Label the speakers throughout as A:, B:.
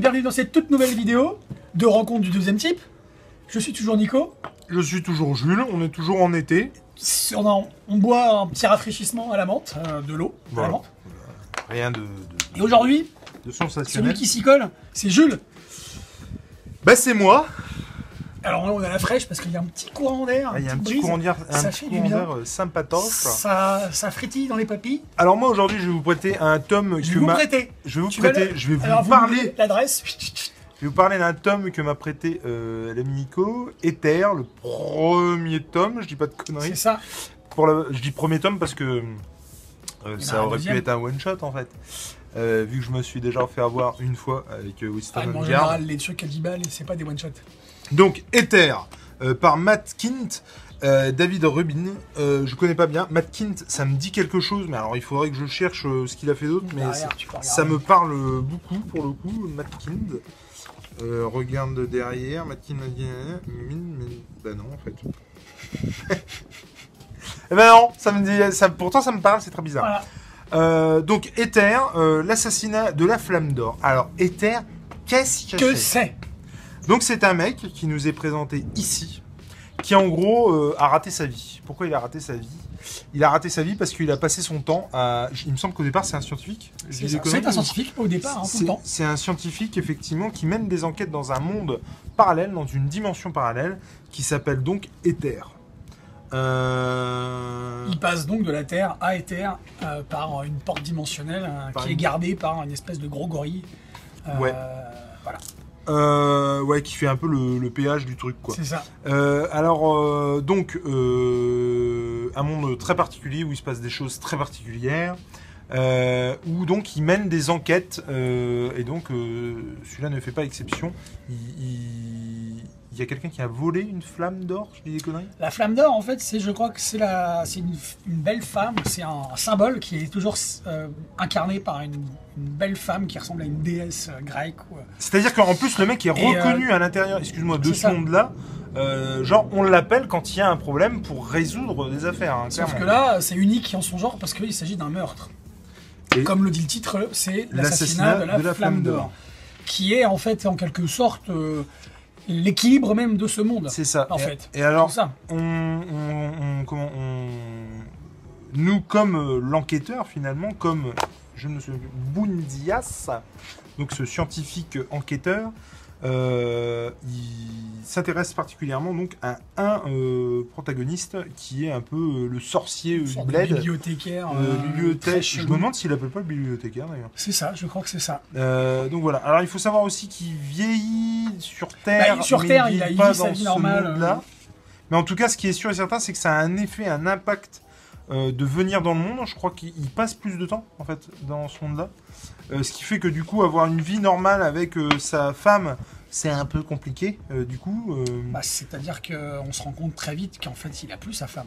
A: Bienvenue dans cette toute nouvelle vidéo de rencontre du deuxième type. Je suis toujours Nico.
B: Je suis toujours Jules, on est toujours en été.
A: On, a- on boit un petit rafraîchissement à la menthe, euh, de l'eau à la
B: Voilà.
A: menthe.
B: Rien de, de,
A: Et aujourd'hui,
B: de
A: celui
B: sensationnel.
A: qui s'y colle, c'est Jules.
B: Bah c'est moi.
A: Alors là, on a la fraîche parce qu'il y a un petit courant d'air.
B: Ah, Il y a un petit courant d'air
A: Ça fait du bien.
B: euh, sympatoche.
A: Ça, ça frétille dans les papilles.
B: Alors moi aujourd'hui je vais vous prêter un tome
A: Je
B: que
A: vous
B: m'a.
A: prêter.
B: Je vais vous
A: Tu
B: prêter.
A: le-
B: Je vais vous
A: Alors,
B: parler.
A: l'adresse.
B: Je vais vous parler d'un tome que m'a prêté euh, l'ami Nico, Ether, le premier tome. Je dis pas de
A: C'est
B: conneries.
A: ça.
B: Pour la- Je dis premier tome parce que euh, ça aurait
A: deuxième.
B: pu être un one shot en fait. Euh, vu que je me suis déjà fait avoir une fois avec Winston
A: Ah, en général, les trucs à 10 balles, c'est pas des one-shots.
B: Donc, Ether, euh, par Matt Kint, euh, David Rubin. Euh, je connais pas bien. Matt Kint, ça me dit quelque chose, mais alors il faudrait que je cherche euh, ce qu'il a fait d'autre. Mais
A: Derrière,
B: ça, me parle beaucoup pour le coup, Matt Kint. Euh, regarde de derrière, Matt dit. mine, mais- Bah non, en fait. Eh ben non, ça me dit, ça, pourtant ça me parle, c'est très bizarre.
A: Voilà.
B: Donc Ether, l'assassinat de la Flamme d'Or. Alors Ether, qu'est-ce
A: Que
B: que c'est? Donc c'est un mec qui nous est présenté ici, qui en gros euh, a raté sa vie. Pourquoi il a raté sa vie? Il a raté sa vie parce qu'il a passé son temps à... Il me semble qu'au départ c'est un scientifique.
A: C'est un scientifique au départ, hein, tout le temps.
B: c'est un scientifique effectivement qui mène des enquêtes dans un monde parallèle, dans une dimension parallèle, qui s'appelle donc Ether. Euh...
A: Il passe donc de la Terre à Ether euh, par une porte dimensionnelle qui est gardée par une espèce de gros gorille.
B: Ouais.
A: Voilà,
B: Euh, ouais, qui fait un peu le, le péage du truc, quoi.
A: c'est ça.
B: Euh, alors, euh, donc, euh, un monde très particulier où il se passe des choses très particulières, euh, où donc il mène des enquêtes, euh, et donc euh, celui-là ne fait pas exception. Il, il- il y a quelqu'un qui a volé une flamme d'or, je dis des conneries?
A: La flamme d'or, en fait, c'est, je crois que c'est la, c'est une, une belle femme. C'est un symbole qui est toujours euh, incarné par une, une belle femme qui ressemble à une déesse grecque.
B: C'est-à-dire qu'en plus, le mec est reconnu à l'intérieur, excuse-moi, de ce monde-là. Euh, genre, on l'appelle quand il y a un problème pour résoudre des affaires. hein,
A: Sauf que là, c'est unique en son genre parce qu'il s'agit d'un meurtre.
B: Et-
A: Comme le dit le titre, c'est l'assassinat de la, flamme d'or. Qui est en fait, en quelque sorte, euh, l'équilibre même de ce monde.
B: C'est ça.
A: En
B: et,
A: fait.
B: Et alors,
A: ça.
B: on, on- on- comment on, nous comme euh, l'enquêteur finalement, comme je ne me souviens plus, Bundias, donc ce scientifique enquêteur, euh, il s'intéresse particulièrement donc à un euh, protagoniste qui est un peu euh, le sorcier du bled.
A: bibliothécaire.
B: bibliothèque. Je me demande s'il appelle pas le bibliothécaire d'ailleurs.
A: C'est ça, je crois que c'est ça.
B: Donc voilà. Alors il faut savoir aussi qu'il vieillit sur Terre.
A: Bah, sur
B: mais
A: Terre,
B: il
A: il a-
B: vit
A: il
B: pas
A: vit sa
B: dans
A: vie
B: ce
A: normale, euh.
B: Mais en tout cas, ce qui est sûr et certain, c'est que ça a un effet, un impact euh, de venir dans le monde. Je crois qu'il il passe plus de temps en fait dans ce monde-là. Euh, ce qui fait que du coup, avoir une vie normale avec euh, sa femme, c'est un peu compliqué. du coup,
A: Bah, C'est-à-dire qu'on se rend compte très vite qu'en fait, il a plus sa femme.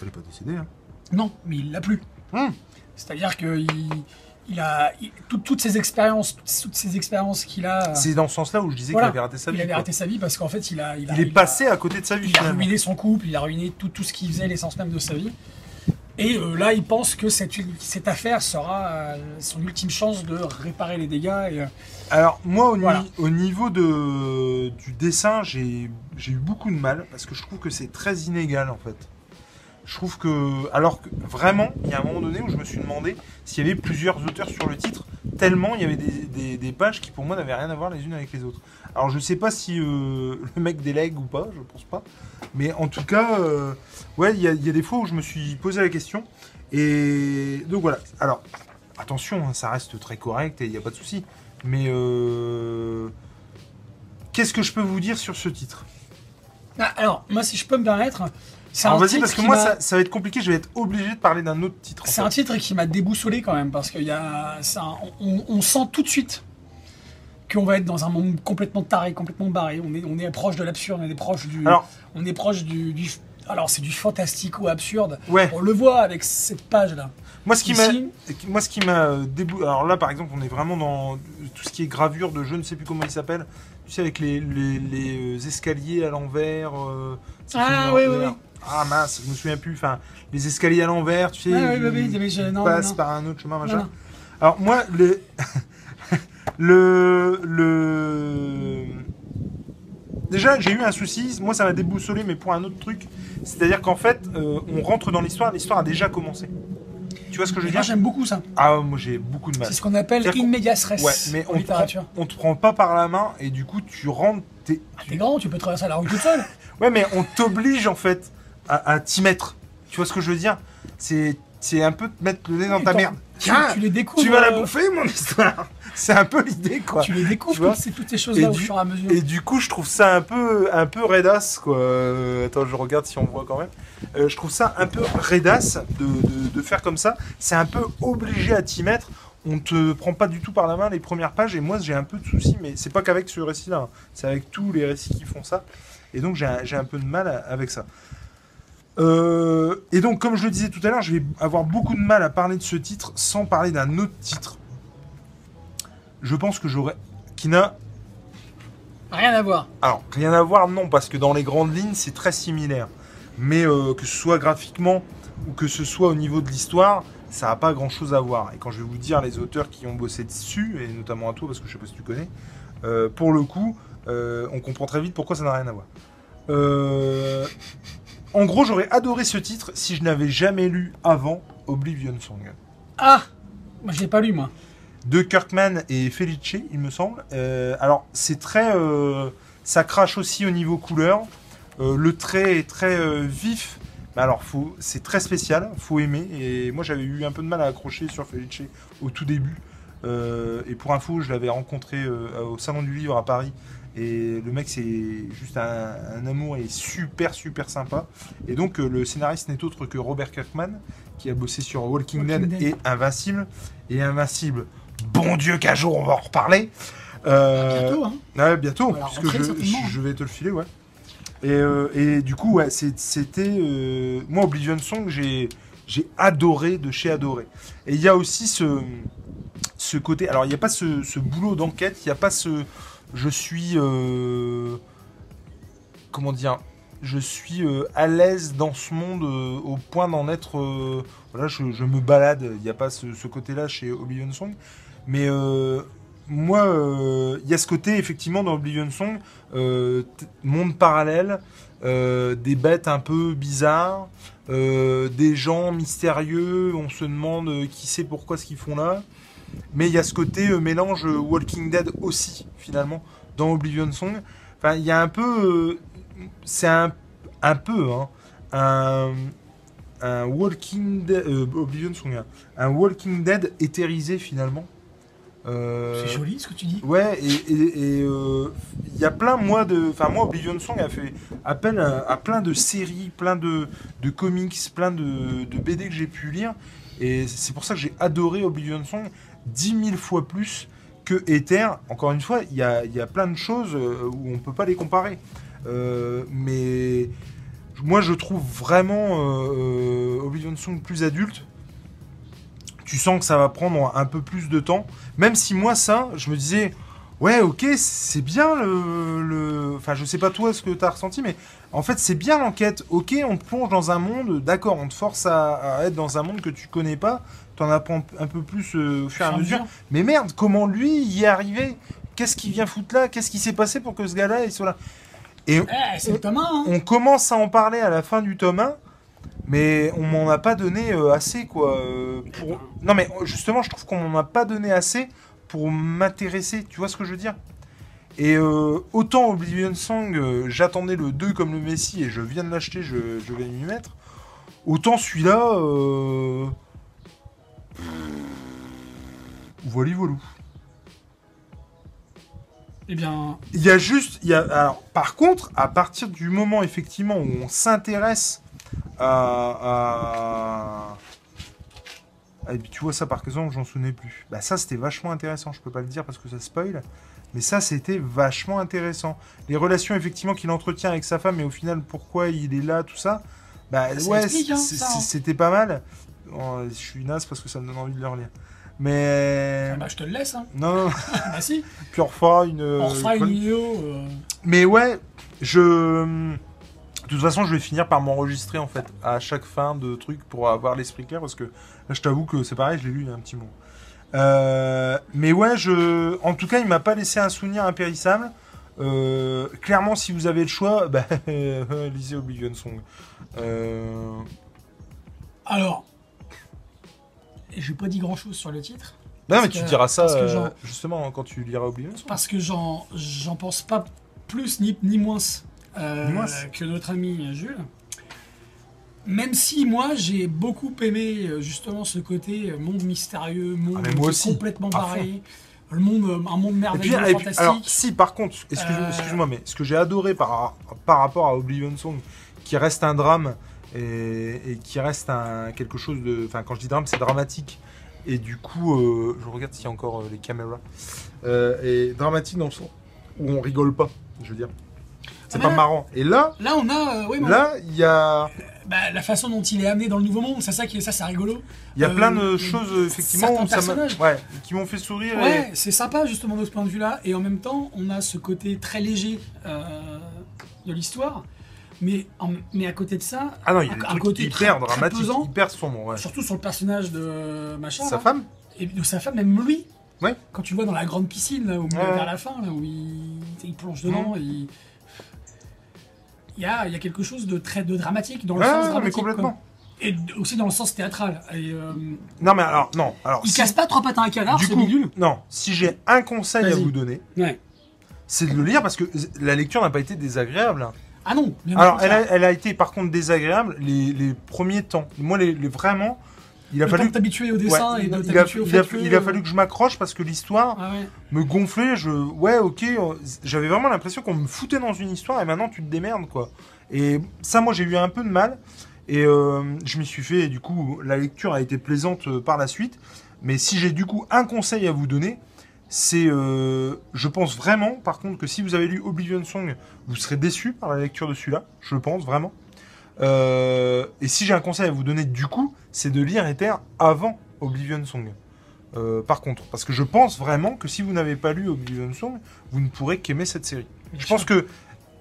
B: elle est pas décédée. Hein.
A: Non, mais il l'a plus.
B: Hmm.
A: C'est-à-dire que il, a il- tout- toutes ces expériences, toutes ces expériences qu'il a.
B: C'est dans ce sens-là où je disais
A: Voilà.
B: qu'il avait raté sa vie.
A: il avait
B: quoi.
A: raté sa vie parce qu'en fait, il a, il a-
B: Il est
A: a-
B: passé à côté de sa vie
A: Il a ruiné son couple, il a ruiné tout, tout ce qui faisait l'essence même de sa vie. Et euh, là, il pense que cette, cette affaire sera euh, son ultime chance de réparer les dégâts. Et, euh,
B: Alors moi au, ni-
A: Voilà.
B: au niveau de, du dessin j'ai eu beaucoup de mal parce que je trouve que c'est très inégal en fait. Je trouve que alors que vraiment il y a un moment donné où je me suis demandé s'il y avait plusieurs auteurs sur le titre tellement il y avait des, pages qui pour moi n'avaient rien à voir les unes avec les autres. Alors je sais pas si euh, le mec délègue ou pas, je pense pas. Mais en tout cas euh, ouais il y, a- des fois où je me suis posé la question et donc voilà. Alors attention hein, ça reste très correct et il n'y a pas de souci. Mais euh, qu'est-ce que je peux vous dire sur ce titre?
A: Ah, alors, moi, si je peux me permettre,
B: Alors vas-y parce que moi ça, ça va être compliqué, je vais être obligé de parler d'un autre titre.
A: C'est un titre qui m'a déboussolé quand même, parce qu'il y a, un- on, on sent tout de suite qu'on va être dans un monde complètement taré, complètement barré. On est, on est proche de l'absurde, on est proche du,
B: Alors
A: on est proche du, du- alors c'est du fantastico absurde.
B: ouais,
A: On le voit avec cette page là.
B: moi ce qui m'a moi ce qui m'a débou... Alors là par exemple on est vraiment dans tout ce qui est gravure de je ne sais plus comment il s'appelle. Tu sais avec les, les, les, euh, escaliers à l'envers. euh,
A: Ah, oui, oui, oui.
B: Ah mince, je me souviens plus. Enfin les escaliers à l'envers, tu sais.
A: Ah, oui, oui, oui, je- non,
B: passent
A: non.
B: par un autre chemin machin.
A: Non.
B: Alors moi, le... Le. Le. Déjà, j'ai eu un souci. Moi, ça m'a déboussolé, mais pour un autre truc. C'est-à-dire qu'en fait, euh, on rentre dans l'histoire. L'histoire a déjà commencé. Tu vois ce que je veux
A: Moi,
B: dire?
A: j'aime beaucoup ça.
B: Ah, moi, j'ai beaucoup de mal.
A: C'est ce qu'on appelle in medias res
B: Ouais, mais
A: en
B: on te, prend,
A: littérature.
B: on te prend pas par la main et du coup, tu rentres. t'es-
A: Ah, T'es grand, tu peux traverser la rue toute seule.
B: Ouais, mais on t'oblige en fait à, à t'y mettre. Tu vois ce que je veux dire? C'est c'est un peu te mettre le nez dans ta merde.
A: Tu,
B: Tiens,
A: tu les découvres.
B: tu vas la
A: euh,
B: bouffer, mon histoire. C'est un peu l'idée, quoi.
A: Tu les découvres
B: Tu vois
A: toutes ces, choses-là au fur et à mesure.
B: Et du coup, je trouve ça un peu, un peu redasse, quoi. Euh, attends, je regarde si on voit quand même. Euh, je trouve ça un peu redasse de, de, de faire comme ça. C'est un peu obligé à t'y mettre. On te prend pas du tout par la main les premières pages. Et moi, j'ai un peu de soucis, mais c'est pas qu'avec ce récit-là. hein. C'est avec tous les récits qui font ça. Et donc, j'ai un, peu de mal à- avec ça. Euh, et donc, comme je le disais tout à l'heure, je vais avoir beaucoup de mal à parler de ce titre sans parler d'un autre titre. Je pense que j'aurais. qui n'a
A: Rien à voir.
B: alors, rien à voir, non, parce que dans les grandes lignes, c'est très similaire. Mais euh, que ce soit graphiquement ou que ce soit au niveau de l'histoire, ça n'a pas grand-chose à voir. Et quand je vais vous dire les auteurs qui ont bossé dessus, et notamment à toi, parce que je sais pas si tu connais, euh, pour le coup, on comprend très vite pourquoi ça n'a rien à voir. Euh, en gros, j'aurais adoré ce titre si je n'avais jamais lu avant Oblivion Song
A: Ah Moi, je l'ai pas lu, moi.
B: de Kirkman et Felice, il me semble. Euh, alors, c'est très. euh, ça crache aussi au niveau couleur. Euh, le trait est très vif. Mais alors, c'est très spécial, faut aimer. Et moi, j'avais eu un peu de mal à accrocher sur Felice au tout début. Et pour info, je l'avais rencontré au Salon du Livre à Paris. Et le mec, c'est juste un, un amour et super, super sympa. Et donc, euh, le scénariste n'est autre que Robert Kirkman, qui a bossé sur Walking,
A: Walking
B: Dead,
A: Dead.
B: et Invincible. Et Invincible, bon Dieu qu'un jour on va en reparler. Euh,
A: Bientôt, hein.
B: Ouais, bientôt, puisque
A: rentrer,
B: je, vais te le filer, ouais. Et, euh, et du coup, ouais, c'était. euh, moi, Oblivion Song, j'ai j'ai adoré de chez adoré. Et il y a aussi ce, ce côté. Alors, il n'y a pas ce, ce boulot d'enquête, il n'y a pas ce. Je suis. euh, Je suis euh, à l'aise dans ce monde euh, au point d'en être. voilà, je, me balade. Il n'y a pas ce, ce côté-là chez Oblivion Song. Mais moi, il y a ce côté, effectivement, dans Oblivion Song, monde parallèle, des bêtes un peu bizarres, des gens mystérieux, on se demande qui sait pourquoi ce qu'ils font là. Mais il y a ce côté euh, mélange euh, Walking Dead aussi, finalement, dans Oblivion Song. Enfin, il y a un peu... euh, c'est un, un peu, hein, un, un Walking Dead... euh, Oblivion Song, hein, un Walking Dead éthérisé, finalement. Euh,
A: C'est joli ce que tu dis.
B: Ouais, et euh, il y a plein, moi, de. Enfin, moi, Oblivion Song a fait appel à, à plein de séries, plein de, de comics, plein de, de BD que j'ai pu lire. Et c'est pour ça que j'ai adoré Oblivion Song dix mille fois plus que Ether. Encore une fois, il y a, y a plein de choses euh, où on peut pas les comparer. Euh, mais moi, je trouve vraiment euh, euh, Oblivion Song plus adulte. Tu sens que ça va prendre un peu plus de temps. Même si moi, ça, je me disais, ouais, ok, c'est bien le, le- Enfin, je sais pas toi ce que tu as ressenti, mais en fait, c'est bien l'enquête. Ok, on te plonge dans un monde, d'accord, on te force à, à être dans un monde que tu connais pas. T'en apprends un peu plus euh, au fur et à mesure. Mais merde, comment lui y est arrivé? Qu'est-ce qu'il vient foutre là? Qu'est-ce qui s'est passé pour que ce gars-là soit là? Et
A: Eh, c'est le tome 1, hein.
B: on commence à en parler à la fin du tome 1, mais on m'en a pas donné euh, assez, quoi. euh, pour... Non, mais justement, je trouve qu'on m'en a pas donné assez pour m'intéresser, tu vois ce que je veux dire? Et euh, autant Oblivion Song, euh, j'attendais le 2 comme le Messi et je viens de l'acheter, je, je vais m'y mettre. Autant celui-là. Euh... Voilà, voilou.
A: Eh bien,
B: Il y a juste, il y a, alors, par contre, à partir du moment effectivement où on s'intéresse à, à- Ah, et puis tu vois ça par exemple, j'en souvenais plus. Bah ça c'était vachement intéressant. Je peux pas le dire parce que ça spoil, mais ça c'était vachement intéressant. Les relations effectivement qu'il entretient avec sa femme et au final pourquoi il est là, tout ça. Bah
A: Ça
B: ouais,
A: hein, hein.
B: c'était pas mal. Oh, je suis naze parce que ça me donne envie de le relire. Mais
A: ah bah, je te le laisse. Hein.
B: non, non,
A: bah si,
B: puis on refera une.
A: on refera une vidéo. euh,
B: Mais ouais, je. De toute façon, je vais finir par m'enregistrer en fait à chaque fin de truc pour avoir l'esprit clair parce que là, je t'avoue que c'est pareil, je l'ai lu il y a un petit moment. Euh, mais ouais, je, en tout cas, il m'a pas laissé un souvenir impérissable. Euh, clairement, si vous avez le choix, bah, lisez Oblivion Song. Euh,
A: Alors, j'ai pas dit grand chose sur le titre.
B: Non, mais tu diras ça
A: parce que
B: euh, justement quand tu liras Oblivion Song.
A: Parce que j'en, j'en pense pas plus ni, ni moins, euh,
B: Ni moins.
A: que notre ami Jules. Même si moi j'ai beaucoup aimé euh, justement ce côté euh, monde mystérieux, monde
B: Ah,
A: complètement barré, le monde, euh, un monde
B: Et puis,
A: merveilleux,
B: et puis,
A: fantastique.
B: alors, si par contre, excuse-
A: Euh,
B: excuse-moi, mais ce que j'ai adoré par, par rapport à Oblivion Song, qui reste un drame et, et qui reste un, quelque chose de. Enfin, quand je dis drame, c'est dramatique. Et du coup, euh, je regarde s'il y a encore euh, les caméras. Euh, et dramatique dans le sens où on rigole pas, je veux dire. C'est
A: Ah,
B: pas
A: là-
B: marrant. Et là,
A: Là on a, oui, mais
B: là, il y a,
A: bah, la façon dont il est amené dans le nouveau monde, c'est ça qui est ça, c'est rigolo.
B: il y a plein de choses, effectivement, où ça ouais, qui m'ont fait sourire. et-
A: Ouais, c'est sympa justement de ce point de vue-là. Et en même temps, on a ce côté très léger de l'histoire. Mais, en- mais à côté de ça,
B: Ah non, il y a des
A: un
B: trucs
A: côté
B: hyper
A: très- très
B: dramatiques,
A: pesant.
B: hyper sombres. Ouais.
A: surtout sur le personnage de machin,
B: Sa
A: là,
B: femme
A: et de sa femme, même lui.
B: Ouais.
A: Quand tu le vois dans la grande piscine, là, au milieu,
B: Ouais.
A: vers la fin, là, où il, il plonge dedans, et il... Il y a, il y a quelque chose de très de dramatique dans le
B: Ouais,
A: sens
B: ouais, mais
A: dramatique.
B: complètement.
A: quoi. Et d- aussi dans le sens théâtral. Et, euh,
B: Non, mais alors, non. Alors,
A: il
B: si-
A: casse pas trois pattes à un canard,
B: du
A: c'est
B: coup,
A: bidule.
B: non. Si j'ai un conseil à
A: Vas-y.
B: vous donner,
A: Ouais.
B: c'est de le lire parce que la lecture n'a pas été désagréable.
A: Ah non,
B: Alors, elle a,
A: contraire.
B: elle a été par contre désagréable les, les premiers temps. Moi, les, les- vraiment, il a
A: Le
B: fallu.
A: t'habituer au
B: Ouais,
A: dessin et
B: il,
A: de
B: il a,
A: t'habituer au
B: il a-
A: fait que...
B: il a fallu que je m'accroche parce que l'histoire
A: Ah ouais.
B: me gonflait. Je, ouais, ok, euh, j'avais vraiment l'impression qu'on me foutait dans une histoire et maintenant tu te démerdes quoi. Et ça, moi, j'ai eu un peu de mal et euh, je m'y suis fait. Et du coup, la lecture a été plaisante euh, par la suite. Mais si j'ai du coup un conseil à vous donner, c'est, euh, je pense vraiment, par contre, que si vous avez lu Oblivion Song, vous serez déçu par la lecture de celui-là. Je pense vraiment. Euh, et si j'ai un conseil à vous donner, du coup, c'est de lire Ether avant Oblivion Song. Euh, par contre, parce que je pense vraiment que si vous n'avez pas lu Oblivion Song, vous ne pourrez qu'aimer cette série. Je pense que,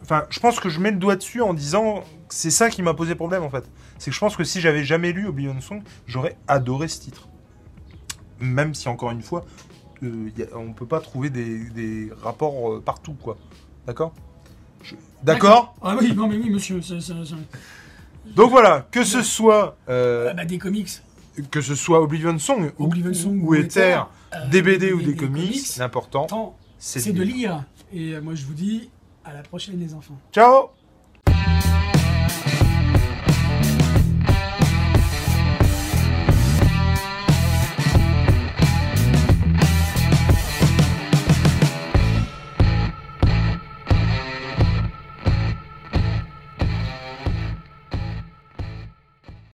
B: enfin, je pense que je mets le doigt dessus en disant que c'est ça qui m'a posé problème en fait. C'est que je pense que si j'avais jamais lu Oblivion Song, j'aurais adoré ce titre. Même si encore une fois, euh, a- on peut pas trouver des, des rapports euh, partout quoi. D'accord? Je- D'accord?
A: Ah oui, non mais oui, monsieur.
B: Donc voilà, que ce soit euh,
A: Ah bah, des comics.
B: que ce soit Oblivion Song ou,
A: Oblivion Song
B: ou Ether,
A: euh,
B: des BD ou
A: des-
B: comics,
A: comics.
B: l'important
A: Tant, c'est de lire. Et euh, moi, je vous dis à la prochaine, les enfants.
B: Ciao